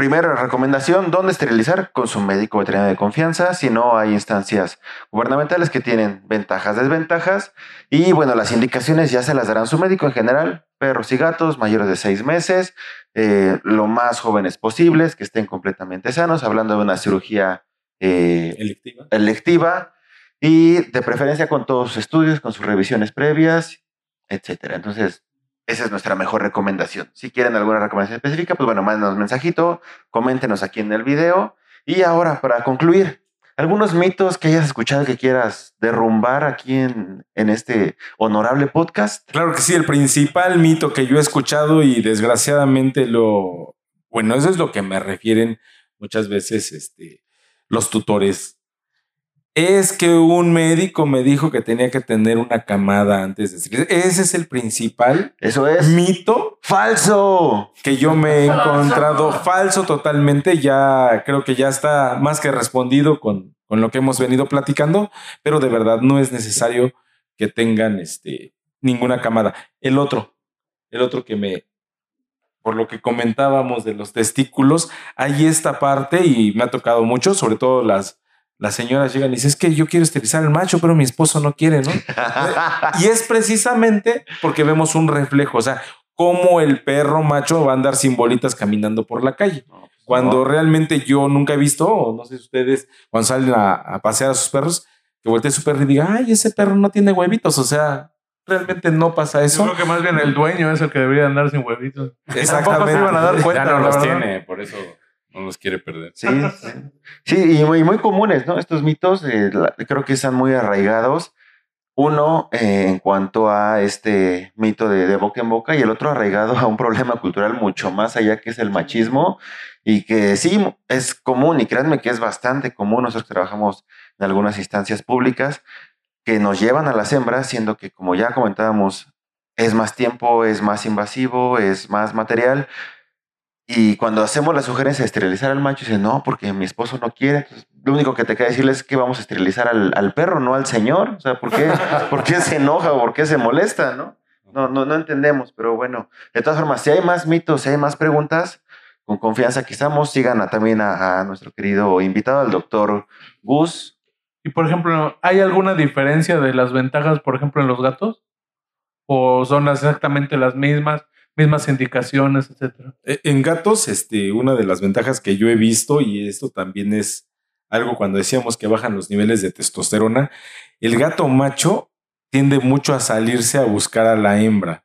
Primera recomendación, ¿dónde esterilizar? Con su médico veterinario de confianza. Si no, hay instancias gubernamentales que tienen ventajas, desventajas. Y bueno, las indicaciones ya se las darán su médico en general. Perros y gatos mayores de seis meses, eh, lo más jóvenes posibles, que estén completamente sanos, hablando de una cirugía eh, electiva. electiva. Y de preferencia con todos sus estudios, con sus revisiones previas, etcétera. Entonces, esa es nuestra mejor recomendación. Si quieren alguna recomendación específica, pues bueno, mándenos mensajito, coméntenos aquí en el video. Y ahora, para concluir, algunos mitos que hayas escuchado que quieras derrumbar aquí en, en este honorable podcast. Claro que sí, el principal mito que yo he escuchado y desgraciadamente lo, bueno, eso es lo que me refieren muchas veces este, los tutores es que un médico me dijo que tenía que tener una camada antes de salir. Ese es el principal Eso es mito falso que yo me he encontrado falso totalmente. Ya creo que ya está más que respondido con, con lo que hemos venido platicando, pero de verdad no es necesario que tengan este, ninguna camada. El otro, el otro que me, por lo que comentábamos de los testículos, hay esta parte y me ha tocado mucho, sobre todo las las señoras llegan y dicen, es que yo quiero esterilizar al macho, pero mi esposo no quiere, ¿no? y es precisamente porque vemos un reflejo, o sea, cómo el perro macho va a andar sin bolitas caminando por la calle. Pues cuando realmente yo nunca he visto, o no sé si ustedes, cuando salen a, pasear a sus perros, que voltee su perro y diga, ay, ese perro no tiene huevitos, o sea, realmente no pasa eso. Yo creo que más bien el dueño es el que debería andar sin huevitos. Exactamente. Se iban a dar cuenta, ya no los tiene, por eso no los quiere perder. Sí, sí. y muy, muy comunes, ¿no? Estos mitos eh, creo que están muy arraigados. Uno eh, en cuanto a este mito de, de, boca en boca y el otro arraigado a un problema cultural mucho más allá que es el machismo y que sí es común y créanme que es bastante común. Nosotros trabajamos en algunas instancias públicas que nos llevan a las hembras, siendo que como ya comentábamos, es más tiempo, es más invasivo, es más material y cuando hacemos la sugerencia de esterilizar al macho, dice, no, porque mi esposo no quiere. Entonces, lo único que te queda decirles es que vamos a esterilizar al, al perro, no al señor. O sea, ¿por qué, ¿por qué se enoja o por qué se molesta, no? No, no, no entendemos, pero bueno. De todas formas, si hay más mitos, si hay más preguntas, con confianza aquí estamos. Sigan a- también a, a nuestro querido invitado, al doctor Gus. Y por ejemplo, ¿hay alguna diferencia de las ventajas, por ejemplo, en los gatos? ¿O son exactamente las mismas, mismas indicaciones, etcétera? Eh, En gatos, este, una de las ventajas que yo he visto, y esto también es algo cuando decíamos que bajan los niveles de testosterona, el gato macho tiende mucho a salirse a buscar a la hembra.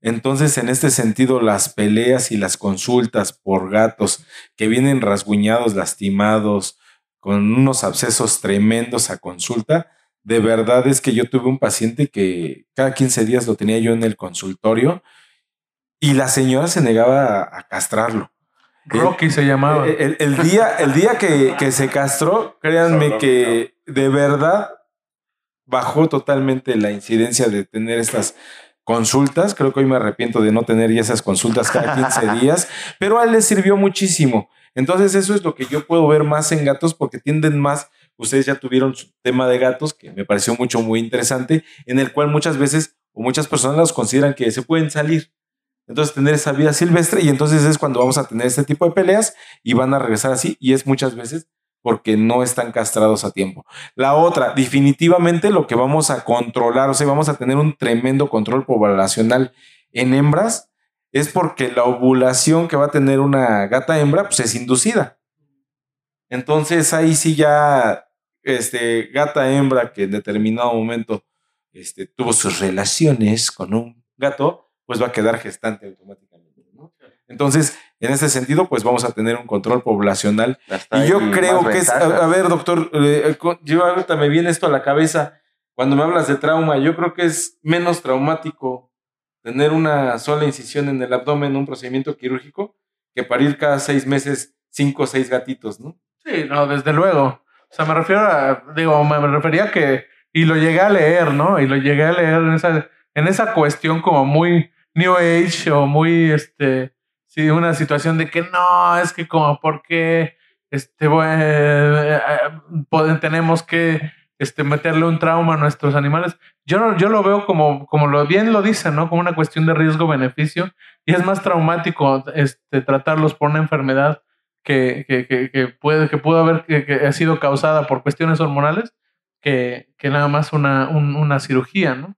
Entonces, en este sentido, las peleas y las consultas por gatos que vienen rasguñados, lastimados, con unos abscesos tremendos a consulta, de verdad es que yo tuve un paciente que cada 15 días lo tenía yo en el consultorio y la señora se negaba a, a castrarlo. Rocky se llamaba. El, el- el día, el día que, que se castró, créanme que de verdad bajó totalmente la incidencia de tener estas consultas. Creo que hoy me arrepiento de no tener ya esas consultas cada 15 días, pero a él le sirvió muchísimo. Entonces eso es lo que yo puedo ver más en gatos porque tienden más, ustedes ya tuvieron su tema de gatos que me pareció mucho, muy interesante, en el cual muchas veces o muchas personas los consideran que se pueden salir. Entonces tener esa vida silvestre y entonces es cuando vamos a tener este tipo de peleas y van a regresar así y es muchas veces porque no están castrados a tiempo. La otra, definitivamente lo que vamos a controlar, o sea, vamos a tener un tremendo control poblacional en hembras, es porque la ovulación que va a tener una gata hembra, pues es inducida. Entonces ahí sí ya, este, gata hembra que en determinado momento este, tuvo sus relaciones con un gato, pues va a quedar gestante automáticamente. ¿no? Entonces, en ese sentido, pues vamos a tener un control poblacional Hasta y yo creo que es, a, a ver, doctor, eh, co- yo ahorita me viene esto a la cabeza. Cuando me hablas de trauma, yo creo que es menos traumático tener una sola incisión en el abdomen, un procedimiento quirúrgico, que parir cada seis meses cinco o seis gatitos, ¿no? Sí, no, desde luego. O sea, me refiero a, digo, me me refería a que, y lo llegué a leer, ¿no? Y lo llegué a leer en esa, en esa cuestión como muy New Age o muy, este, sí, una situación de que no, es que como, ¿por qué, este, bueno, eh, eh, poden- tenemos que, este, meterle un trauma a nuestros animales? Yo, no- yo lo veo como, como lo bien lo dicen, ¿no? Como una cuestión de riesgo-beneficio. Y es más traumático, este, tratarlos por una enfermedad que, que, que, que puede, que pudo haber que, que ha sido causada por cuestiones hormonales que, nada más una, un- una cirugía, ¿no?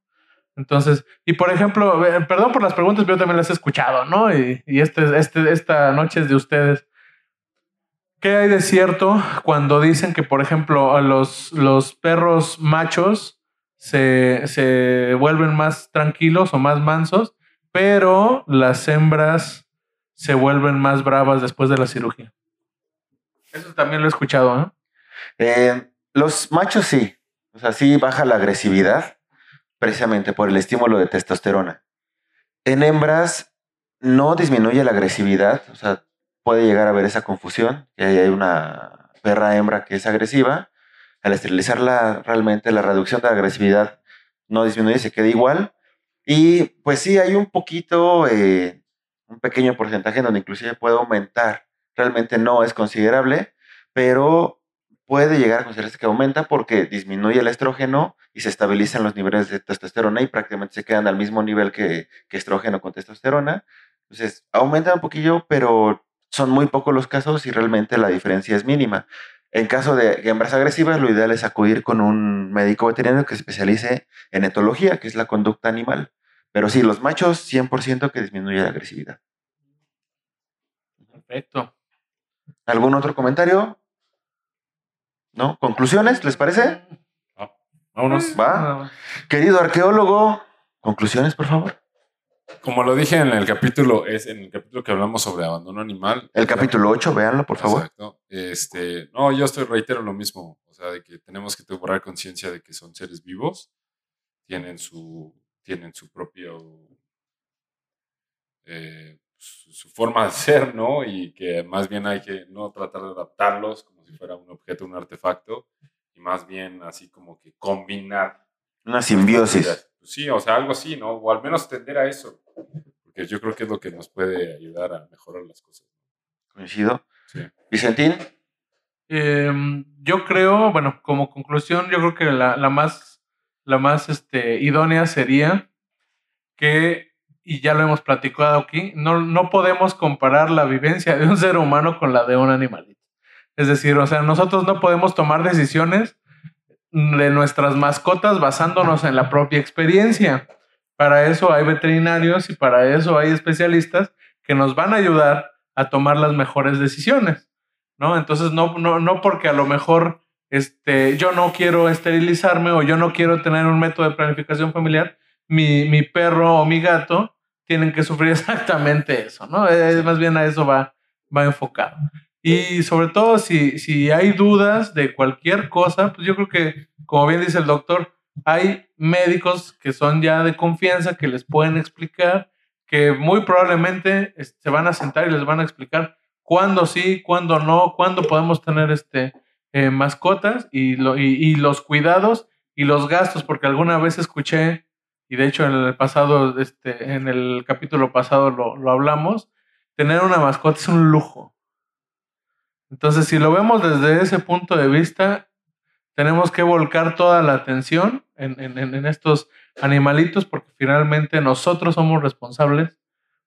Entonces, y por ejemplo, eh, perdón por las preguntas, pero yo también las he escuchado, ¿no? Y, y este, este, esta noche es de ustedes. ¿Qué hay de cierto cuando dicen que, por ejemplo, los, los perros machos se, se vuelven más tranquilos o más mansos, pero las hembras se vuelven más bravas después de la cirugía? Eso también lo he escuchado, ¿no? Eh, los machos sí. O sea, sí baja la agresividad precisamente por el estímulo de testosterona. En hembras no disminuye la agresividad. O sea, puede llegar a haber esa confusión, que hay una perra hembra que es agresiva. Al esterilizarla, realmente la reducción de la agresividad no disminuye, se queda igual. Y pues sí, hay un poquito, eh, un pequeño porcentaje en donde inclusive puede aumentar. Realmente no es considerable, pero puede llegar a considerarse que aumenta porque disminuye el estrógeno y se estabilizan los niveles de testosterona y prácticamente se quedan al mismo nivel que, que estrógeno con testosterona. Entonces, aumenta un poquillo, pero son muy pocos los casos y realmente la diferencia es mínima. En caso de hembras agresivas, lo ideal es acudir con un médico veterinario que se especialice en etología, que es la conducta animal. Pero sí, los machos, 100% que disminuye la agresividad. Perfecto. ¿Algún otro comentario? ¿No? ¿Conclusiones? ¿Les parece? Vámonos. ¿Va? Querido arqueólogo, conclusiones, por favor. Como lo dije en el capítulo, es en el capítulo que hablamos sobre abandono animal. El capítulo 8, véanlo, por favor. Exacto. Este, no, yo estoy reitero lo mismo. O sea, de que tenemos que cobrar conciencia de que son seres vivos, tienen su, tienen su propio eh, su, forma de ser, ¿no? Y que más bien hay que no tratar de adaptarlos como si fuera un objeto, un artefacto, y más bien así como que combinar Una simbiosis. Pues sí, o sea, algo así, ¿no? O al menos tender a eso. Porque yo creo que es lo que nos puede ayudar a mejorar las cosas. Coincido. Sí. Vicentín, Em, yo creo, bueno, como conclusión, yo creo que la, la más, la más este, idónea sería que, y ya lo hemos platicado aquí, no, no podemos comparar la vivencia de un ser humano con la de un animalito. Es decir, o sea, nosotros no podemos tomar decisiones de nuestras mascotas basándonos en la propia experiencia. Para eso hay veterinarios y para eso hay especialistas que nos van a ayudar a tomar las mejores decisiones, ¿no? Entonces, no, no, no porque a lo mejor este, yo no quiero esterilizarme o yo no quiero tener un método de planificación familiar, mi, mi perro o mi gato tienen que sufrir exactamente eso, ¿no? Es, más bien a eso va, va enfocado. Y sobre todo, si, si hay dudas de cualquier cosa, pues yo creo que, como bien dice el doctor, hay médicos que son ya de confianza, que les pueden explicar, que muy probablemente se van a sentar y les van a explicar cuándo sí, cuándo no, cuándo podemos tener este, eh, mascotas y, lo, y, y, los cuidados y los gastos, porque alguna vez escuché, y de hecho en el pasado, este, en el capítulo pasado lo, lo hablamos, tener una mascota es un lujo. Entonces, si lo vemos desde ese punto de vista, tenemos que volcar toda la atención en, en, estos animalitos porque finalmente nosotros somos responsables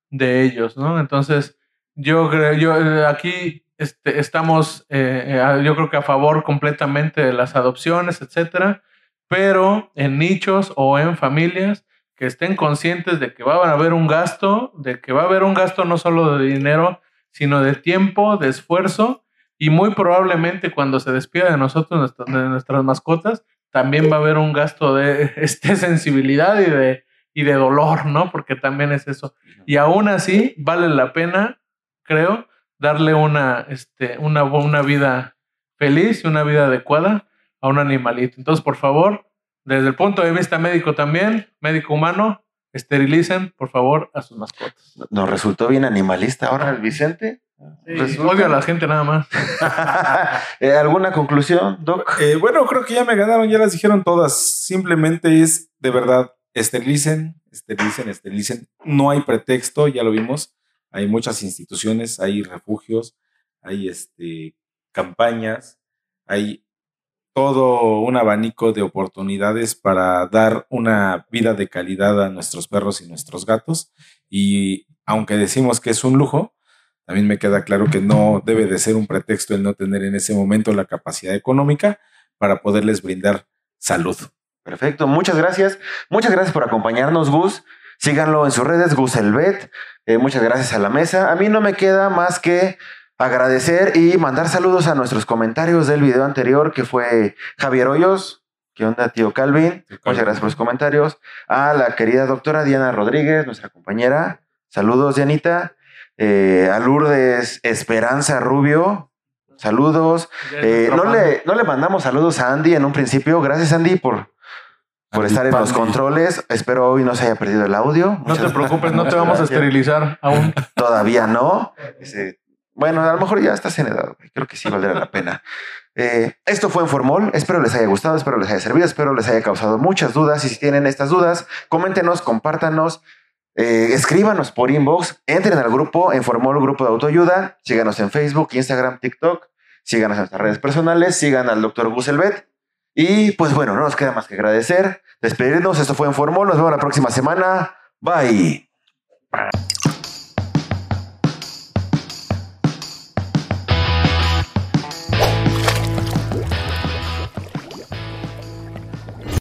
de ellos, ¿no? Entonces, yo creo, yo eh, aquí este, estamos, eh, eh, yo creo que a favor completamente de las adopciones, etcétera, pero en nichos o en familias que estén conscientes de que va a haber un gasto, de que va a haber un gasto no solo de dinero, sino de tiempo, de esfuerzo y muy probablemente cuando se despida de nosotros, de nuestras mascotas, también va a haber un gasto de este, sensibilidad y de, y de dolor, ¿no? Porque también es eso. Y aún así, vale la pena, creo, darle una, este, una, una vida feliz y una vida adecuada a un animalito. Entonces, por favor, desde el punto de vista médico también, médico humano, esterilicen, por favor, a sus mascotas. Nos resultó bien animalista ahora el Vicente. Sí, odio a la gente nada más. Eh, ¿Alguna conclusión, Doc? Eh, bueno, creo que ya me ganaron, ya las dijeron todas. Simplemente es, de verdad, esterilicen, esterilicen, esterilicen. No hay pretexto, ya lo vimos. Hay muchas instituciones, hay refugios, hay este, campañas, hay todo un abanico de oportunidades para dar una vida de calidad a nuestros perros y nuestros gatos. Y aunque decimos que es un lujo, también me queda claro que no debe de ser un pretexto el no tener en ese momento la capacidad económica para poderles brindar salud. Perfecto, muchas gracias. Muchas gracias por acompañarnos, Gus. Síganlo en sus redes, Gus Elbet. Eh, muchas gracias a la mesa. A mí no me queda más que agradecer y mandar saludos a nuestros comentarios del video anterior, que fue Javier Hoyos. ¿Qué onda, tío Calvin? Muchas gracias por los comentarios. A la querida doctora Diana Rodríguez, nuestra compañera. Saludos, Dianita eh, a Lourdes Esperanza Rubio. Saludos. Eh, no, le, no le mandamos saludos a Andy en un principio. Gracias, Andy, por, por estar en los controles. Espero hoy no se haya perdido el audio. No te preocupes, no te vamos a esterilizar aún. Todavía no. bueno, a lo mejor ya estás en edad. Creo que sí valdrá la pena. Eh, esto fue en Formol. Espero les haya gustado, espero les haya servido, espero les haya causado muchas dudas. Y si tienen estas dudas, coméntenos, compártanos. Eh, escríbanos por inbox, entren al grupo, en Formol Grupo de Autoayuda, síganos en Facebook, Instagram, TikTok, síganos en nuestras redes personales, sigan al doctor Guselbet. Y pues bueno, no nos queda más que agradecer, despedirnos. Esto fue en Formol, nos vemos la próxima semana. Bye.